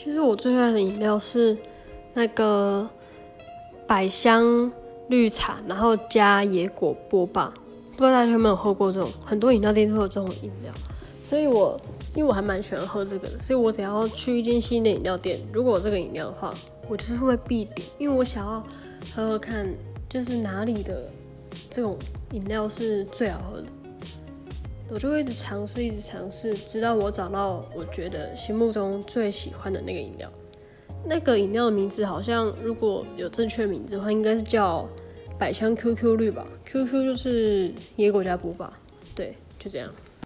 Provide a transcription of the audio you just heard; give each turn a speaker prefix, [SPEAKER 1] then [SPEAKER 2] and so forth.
[SPEAKER 1] 其实我最爱的饮料是那个百香绿茶，然后加野果波霸。不知道大家有没有喝过这种？很多饮料店都有这种饮料，所以我因为我还蛮喜欢喝这个的，所以我只要去一间新的饮料店，如果有这个饮料的话，我就是会必点，因为我想要喝喝看，就是哪里的这种饮料是最好喝的。我就会一直尝试，一直尝试，直到我找到我觉得心目中最喜欢的那个饮料。那个饮料的名字好像如果有正确名字的话，应该是叫百香 QQ 绿吧？QQ 就是野果加波霸，对，就这样。